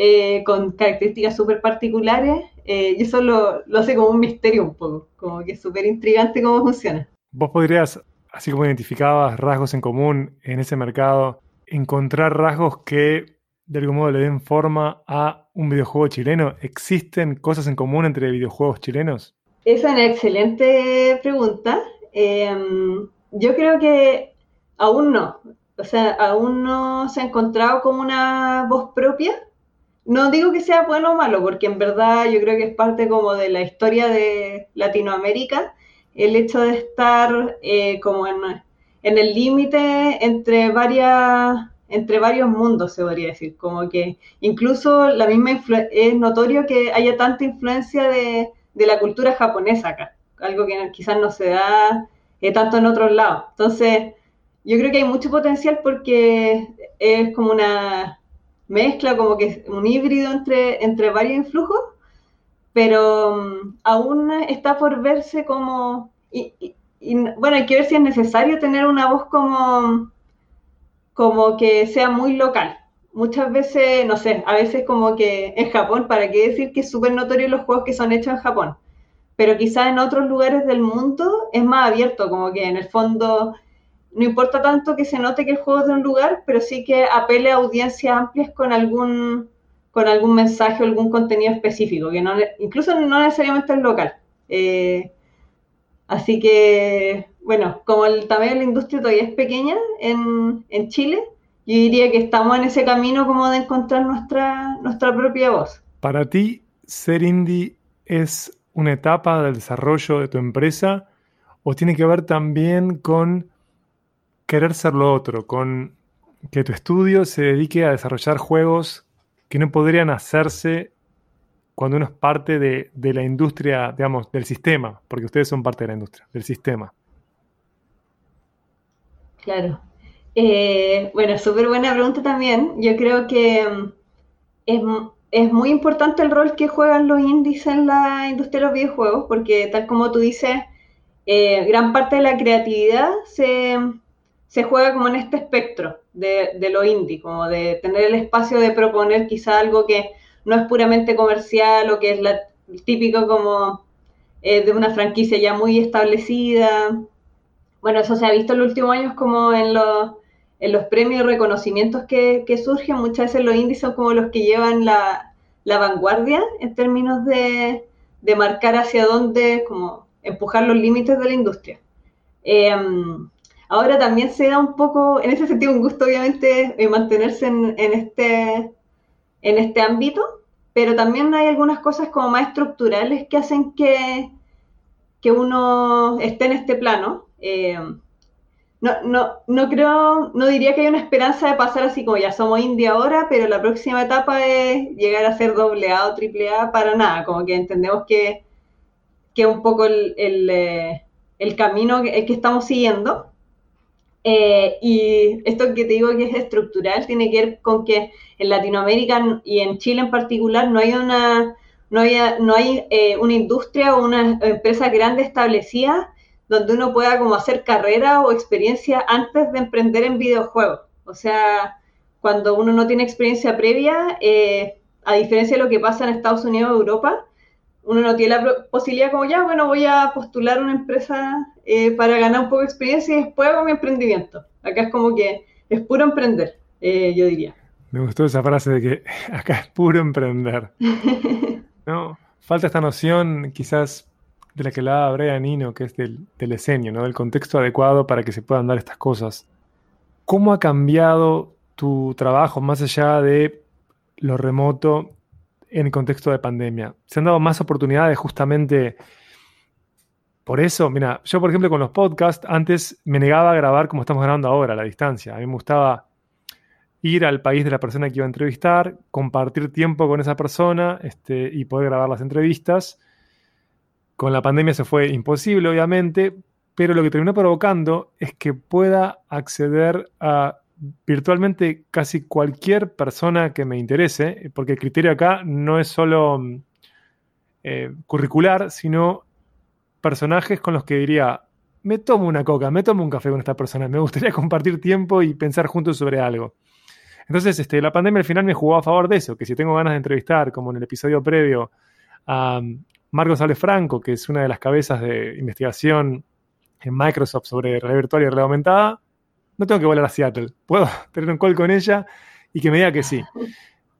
eh, con características súper particulares, eh, y eso lo, lo, hace como un misterio un poco, como que es súper intrigante cómo funciona. ¿Vos podrías, así como identificabas rasgos en común en ese mercado, encontrar rasgos que de algún modo le den forma a un videojuego chileno? ¿Existen cosas en común entre videojuegos chilenos? Esa es una excelente pregunta. Eh, yo creo que aún no. O sea, aún no se ha encontrado como una voz propia. No digo que sea bueno o malo, porque en verdad yo creo que es parte como de la historia de Latinoamérica, el hecho de estar eh, como en, en el límite entre varias entre varios mundos, se podría decir, como que incluso la misma es notorio que haya tanta influencia de, de, la cultura japonesa acá, algo que quizás no se da eh, tanto en otros lados. Entonces, yo creo que hay mucho potencial porque es como una mezcla, como que un híbrido entre, entre varios influjos, pero um, aún está por verse como... y, bueno, hay que ver si es necesario tener una voz como como que sea muy local. Muchas veces, no sé, a veces como que en Japón, ¿para qué decir que es súper notorio los juegos que son hechos en Japón? Pero quizás en otros lugares del mundo es más abierto, como que en el fondo no importa tanto que se note que el juego es de un lugar, pero sí que apele a audiencias amplias con algún, con algún mensaje algún contenido específico, que no, incluso no necesariamente es local. Eh, así que bueno, como el tamaño de la industria todavía es pequeña en, en, Chile, yo diría que estamos en ese camino como de encontrar nuestra, nuestra propia voz. Para ti, ser indie es una etapa del desarrollo de tu empresa o tiene que ver también con querer ser lo otro, con que tu estudio se dedique a desarrollar juegos que no podrían hacerse cuando uno es parte de, la industria, digamos, del sistema, porque ustedes son parte de la industria, del sistema. Claro. Eh, bueno, súper buena pregunta también. Yo creo que es, es muy importante el rol que juegan los indies en la industria de los videojuegos, porque tal como tú dices, eh, gran parte de la creatividad se, se juega como en este espectro de, de, lo indie, como de tener el espacio de proponer quizá algo que no es puramente comercial o que es la, típico como eh, de una franquicia ya muy establecida. Bueno, eso se ha visto en los últimos años como en los, en los premios y reconocimientos que, que surgen. Muchas veces los indies son como los que llevan la, la vanguardia en términos de, de marcar hacia dónde, como empujar los límites de la industria. Eh, ahora también se da un poco, en ese sentido, un gusto obviamente eh, mantenerse en, en, este, en este ámbito, pero también hay algunas cosas como más estructurales que hacen que, que uno esté en este plano. Eh, no, no, no creo, no diría que hay una esperanza de pasar así como ya somos India ahora, pero la próxima etapa es llegar a ser doble A o triple A para nada, como que entendemos que que un poco el, el, eh, el camino que, que, estamos siguiendo. Eh, y esto que te digo que es estructural tiene que ver con que en Latinoamérica y en Chile en particular no hay una, no hay, no hay eh, una industria o una empresa grande establecida donde uno pueda como hacer carrera o experiencia antes de emprender en videojuegos. O sea, cuando uno no tiene experiencia previa, eh, a diferencia de lo que pasa en Estados Unidos o Europa, uno no tiene la posibilidad como ya, bueno, voy a postular una empresa eh, para ganar un poco de experiencia y después hago mi emprendimiento. Acá es como que es puro emprender, eh, yo diría. Me gustó esa frase de que acá es puro emprender. no, falta esta noción quizás de la que la Brea Nino, que es del, del esenio, ¿no? del contexto adecuado para que se puedan dar estas cosas. ¿Cómo ha cambiado tu trabajo más allá de lo remoto en el contexto de pandemia. Se han dado más oportunidades justamente por eso. Mira, yo por ejemplo con los podcasts antes me negaba a grabar como estamos grabando ahora, a la distancia. A mí me gustaba ir al país de la persona que iba a entrevistar, compartir tiempo con esa persona este, y poder grabar las entrevistas. Con la pandemia se fue imposible, obviamente, pero lo que terminó provocando es que pueda acceder a virtualmente casi cualquier persona que me interese, porque el criterio acá no es solo eh, curricular, sino personajes con los que diría, me tomo una coca, me tomo un café con esta persona, me gustaría compartir tiempo y pensar juntos sobre algo. Entonces, este, la pandemia al final me jugó a favor de eso, que si tengo ganas de entrevistar, como en el episodio previo, a Marcos Ale Franco, que es una de las cabezas de investigación en Microsoft sobre realidad virtual y realidad aumentada, no tengo que volar a Seattle. Puedo tener un call con ella y que me diga que sí.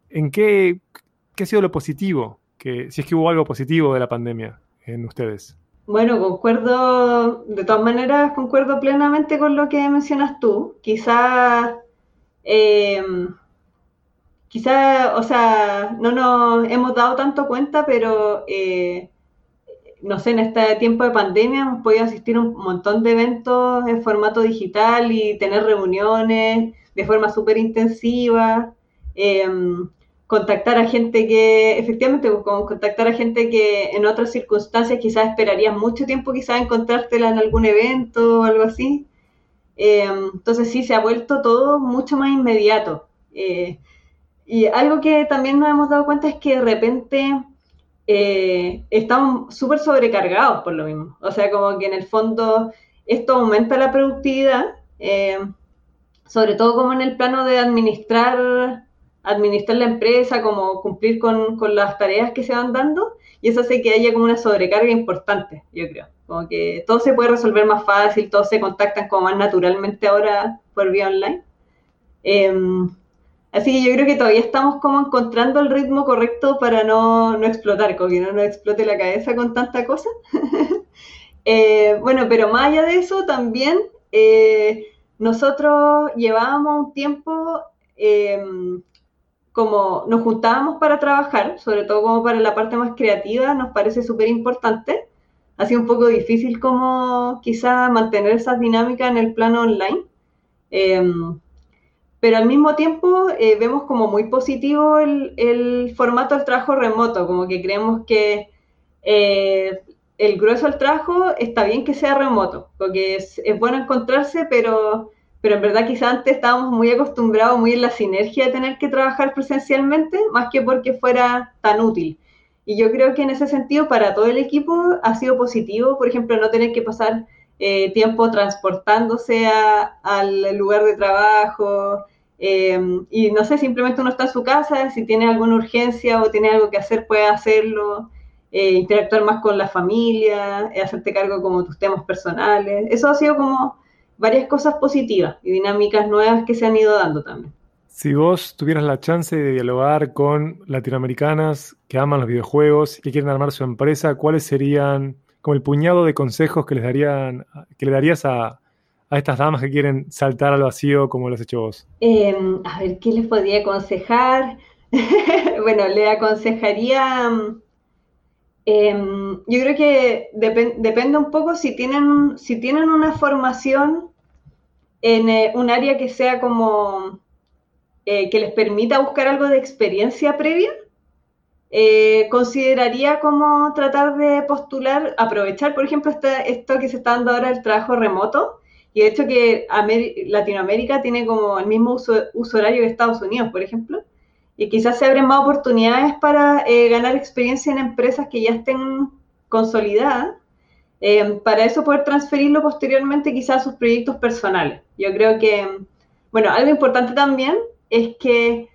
¿En qué, qué ha sido lo positivo? Que, si es que hubo algo positivo de la pandemia en ustedes. Bueno, concuerdo, de todas maneras, concuerdo plenamente con lo que mencionas tú. Quizás, eh, quizás, o sea, no nos hemos dado tanto cuenta, pero eh, no sé, en este tiempo de pandemia hemos podido asistir a un montón de eventos en formato digital y tener reuniones de forma súper intensiva, eh, contactar a gente que, efectivamente, pues, contactar a gente que en otras circunstancias quizás esperarías mucho tiempo quizás encontrártela en algún evento o algo así. Eh, entonces sí, se ha vuelto todo mucho más inmediato. Eh, y algo que también nos hemos dado cuenta es que de repente eh, estamos súper sobrecargados por lo mismo. O sea, como que en el fondo esto aumenta la productividad, eh, sobre todo como en el plano de administrar, administrar la empresa, como cumplir con, con, las tareas que se van dando, y eso hace que haya como una sobrecarga importante, yo creo. Como que todo se puede resolver más fácil, todos se contactan como más naturalmente ahora por vía online. Eh, Así que yo creo que todavía estamos como encontrando el ritmo correcto para no, no explotar, como que no nos explote la cabeza con tanta cosa. eh, bueno, pero más allá de eso, también eh, nosotros llevábamos un tiempo eh, como nos juntábamos para trabajar, sobre todo como para la parte más creativa, nos parece súper importante. Ha sido un poco difícil como quizás mantener esas dinámicas en el plano online. Pero al mismo tiempo eh, vemos como muy positivo el, formato del trabajo remoto, como que creemos que eh, el grueso del trabajo está bien que sea remoto, porque es, es, bueno encontrarse, pero pero en verdad quizá antes estábamos muy acostumbrados, muy en la sinergia de tener que trabajar presencialmente, más que porque fuera tan útil. Y yo creo que en ese sentido, para todo el equipo ha sido positivo, por ejemplo, no tener que pasar eh, tiempo transportándose al lugar de trabajo. Eh, y no sé, simplemente uno está en su casa, si tiene alguna urgencia o tiene algo que hacer, puede hacerlo. Eh, interactuar más con la familia, hacerte cargo como tus temas personales. Eso ha sido como varias cosas positivas y dinámicas nuevas que se han ido dando también. Si vos tuvieras la chance de dialogar con latinoamericanas que aman los videojuegos y quieren armar su empresa, ¿cuáles serían como el puñado de consejos que les darían, que le darías a, estas damas que quieren saltar al vacío como lo has hecho vos? Em, a ver, ¿qué les podría aconsejar? bueno, le aconsejaría. Em, yo creo que depende un poco si tienen, si tienen una formación en eh, un área que sea como eh, que les permita buscar algo de experiencia previa, eh, consideraría como tratar de postular, aprovechar, por ejemplo, este, esto que se está dando ahora el trabajo remoto, y de hecho que Latinoamérica tiene como el mismo uso, horario que Estados Unidos, por ejemplo, y quizás se abren más oportunidades para eh, ganar experiencia en empresas que ya estén consolidadas, para eso poder transferirlo posteriormente quizás a sus proyectos personales. Yo creo que, bueno, algo importante también es que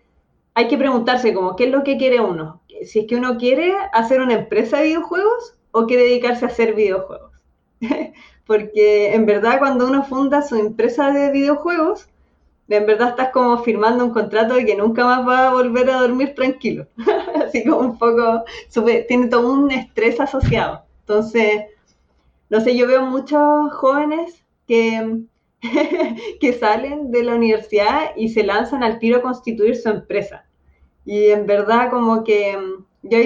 hay que preguntarse como, ¿qué es lo que quiere uno? Si es que uno quiere hacer una empresa de videojuegos o quiere dedicarse a hacer videojuegos. Porque en verdad cuando uno funda su empresa de videojuegos, en verdad estás como firmando un contrato de que nunca más va a volver a dormir tranquilo. Así como un poco, tiene todo un estrés asociado. Entonces, no sé, yo veo muchos jóvenes que que salen de la universidad y se lanzan al tiro a constituir su empresa. Y en verdad como que mm, yo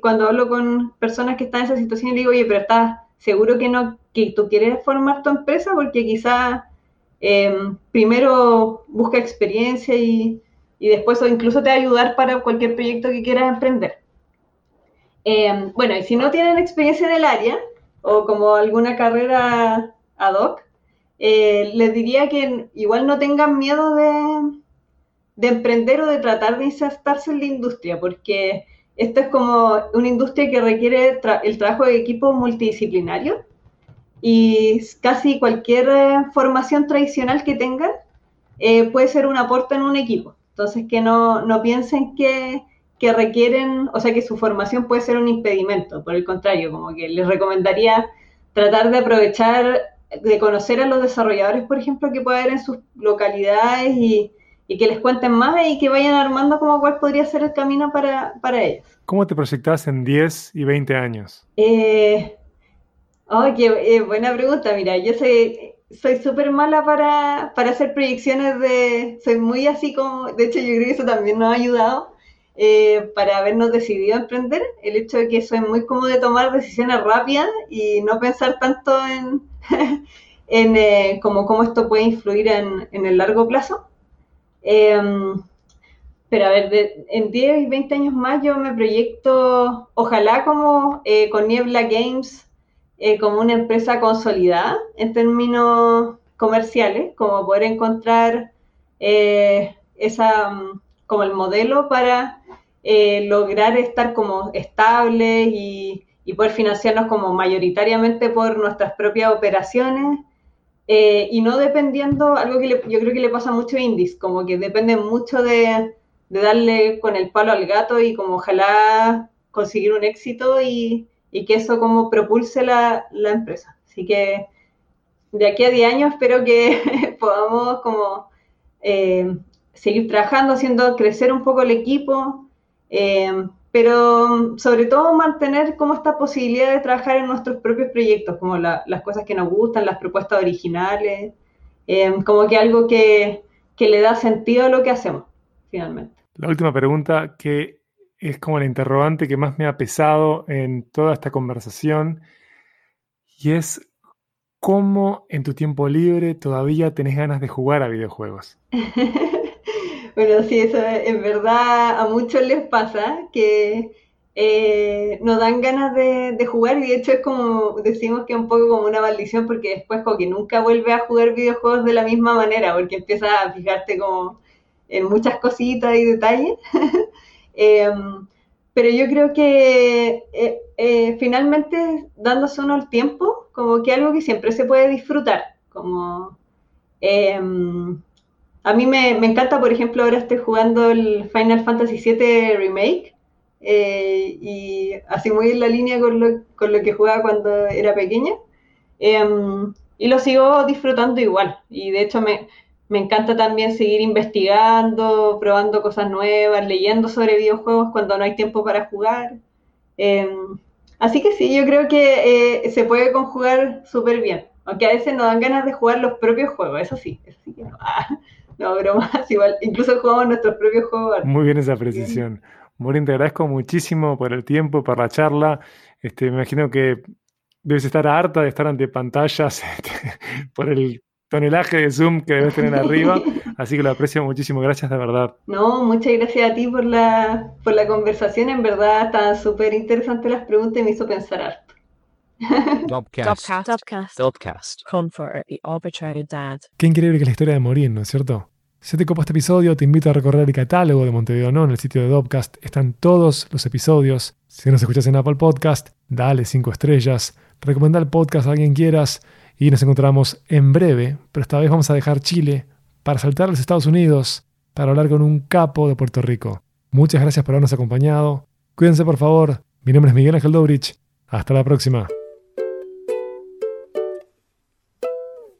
cuando hablo con personas que están en esa situación, le digo, oye, pero estás seguro que no, que tú quieres formar tu empresa porque quizá em, primero busca experiencia y, y, después o incluso te va a ayudar para cualquier proyecto que quieras emprender. Em, bueno, y si no tienen experiencia en el área o como alguna carrera ad hoc, eh, les diría que igual no tengan miedo de, emprender o de tratar de insertarse en la industria, porque esto es como una industria que requiere el trabajo de equipo multidisciplinario y casi cualquier eh, formación tradicional que tengan eh, puede ser un aporte en un equipo. Entonces, que no, no piensen que, que, requieren, o sea, que su formación puede ser un impedimento, por el contrario, como que les recomendaría tratar de aprovechar de conocer a los desarrolladores, por ejemplo, que pueda haber en sus localidades y, que les cuenten más y que vayan armando como cuál podría ser el camino para, ellos. ¿Cómo te proyectas en 10 y 20 años? Eh, qué eh, buena pregunta. Mira, yo soy soy súper mala para, para hacer proyecciones de... Soy muy así como... De hecho, yo creo que eso también nos ha ayudado eh, para habernos decidido a emprender. El hecho de que soy muy como de tomar decisiones rápidas y no pensar tanto en en eh, cómo esto puede influir en, el largo plazo. Em, pero a ver, en 10 y 20 años más yo me proyecto, ojalá como eh, con Niebla Games, eh, como una empresa consolidada en términos comerciales, como poder encontrar esa, mm, como el modelo para lograr estar como estable y y poder financiarnos como mayoritariamente por nuestras propias operaciones eh, y no dependiendo, algo que yo creo que le pasa mucho a Indies, como que depende mucho de, darle con el palo al gato y como ojalá conseguir un éxito y, que eso como propulse la, empresa. Así que de aquí a 10 años espero que podamos como eh, seguir trabajando, haciendo crecer un poco el equipo, eh, pero sobre todo mantener como esta posibilidad de trabajar en nuestros propios proyectos, como las cosas que nos gustan, las propuestas originales, em, como que algo que, que, le da sentido a lo que hacemos, finalmente. La última pregunta, que es como la interrogante que más me ha pesado en toda esta conversación, y es cómo en tu tiempo libre todavía tenés ganas de jugar a videojuegos. Bueno, sí, eso en verdad a muchos les pasa, que eh, nos dan ganas de, jugar y de hecho es como, decimos que es un poco como una maldición porque después como que nunca vuelve a jugar videojuegos de la misma manera porque empiezas a fijarte como en muchas cositas y detalles. Em, pero yo creo que eh, eh, finalmente dándose uno el tiempo, como que algo que siempre se puede disfrutar, como... Em, a mí me, encanta, por ejemplo, ahora estoy jugando el Final Fantasy VII Remake, eh, y así muy en la línea con lo, con lo que jugaba cuando era pequeña. Em, y lo sigo disfrutando igual. Y de hecho me, me, encanta también seguir investigando, probando cosas nuevas, leyendo sobre videojuegos cuando no hay tiempo para jugar. Em, así que sí, yo creo que eh, se puede conjugar súper bien. Aunque a veces nos dan ganas de jugar los propios juegos, eso sí. Sí que no. no, bromas, igual. Incluso jugamos nuestros propios juegos. Muy bien esa precisión. Morín, te agradezco muchísimo por el tiempo, por la charla. Este, me imagino que debes estar harta de estar ante pantallas este, por el tonelaje de Zoom que debes tener arriba. Así que lo aprecio muchísimo. Gracias de verdad. No, muchas gracias a ti por la, por la conversación. En verdad, están súper interesantes las preguntas y me hizo pensar harto. Dopcast. Dopcast. Dopcast. Comfort Dad. Qué increíble que es la historia de Morín, ¿no es cierto? Si te copa este episodio, te invito a recorrer el catálogo de Montevideo No en el sitio de Dopcast. Están todos los episodios. Si nos escuchas en Apple Podcast, dale cinco estrellas. Recomenda el podcast a alguien quieras. Y nos encontramos en breve, pero esta vez vamos a dejar Chile para saltar a los Estados Unidos para hablar con un capo de Puerto Rico. Muchas gracias por habernos acompañado. Cuídense por favor. Mi nombre es Miguel Ángel Dobrich. Hasta la próxima.